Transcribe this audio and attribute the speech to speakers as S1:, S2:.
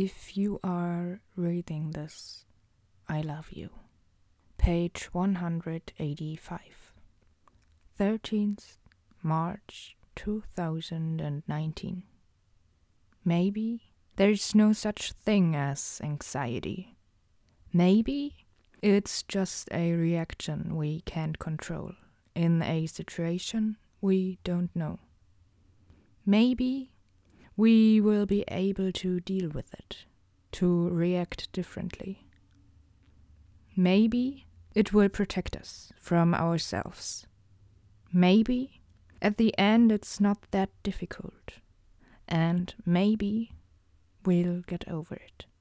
S1: If you are reading this, I love you. Page 185. 13th March 2019. Maybe there's no such thing as anxiety. Maybe it's just a reaction we can't control in a situation we don't know. Maybe we will be able to deal with it, to react differently. Maybe it will protect us from ourselves. Maybe at the end it's not that difficult, and maybe we'll get over it.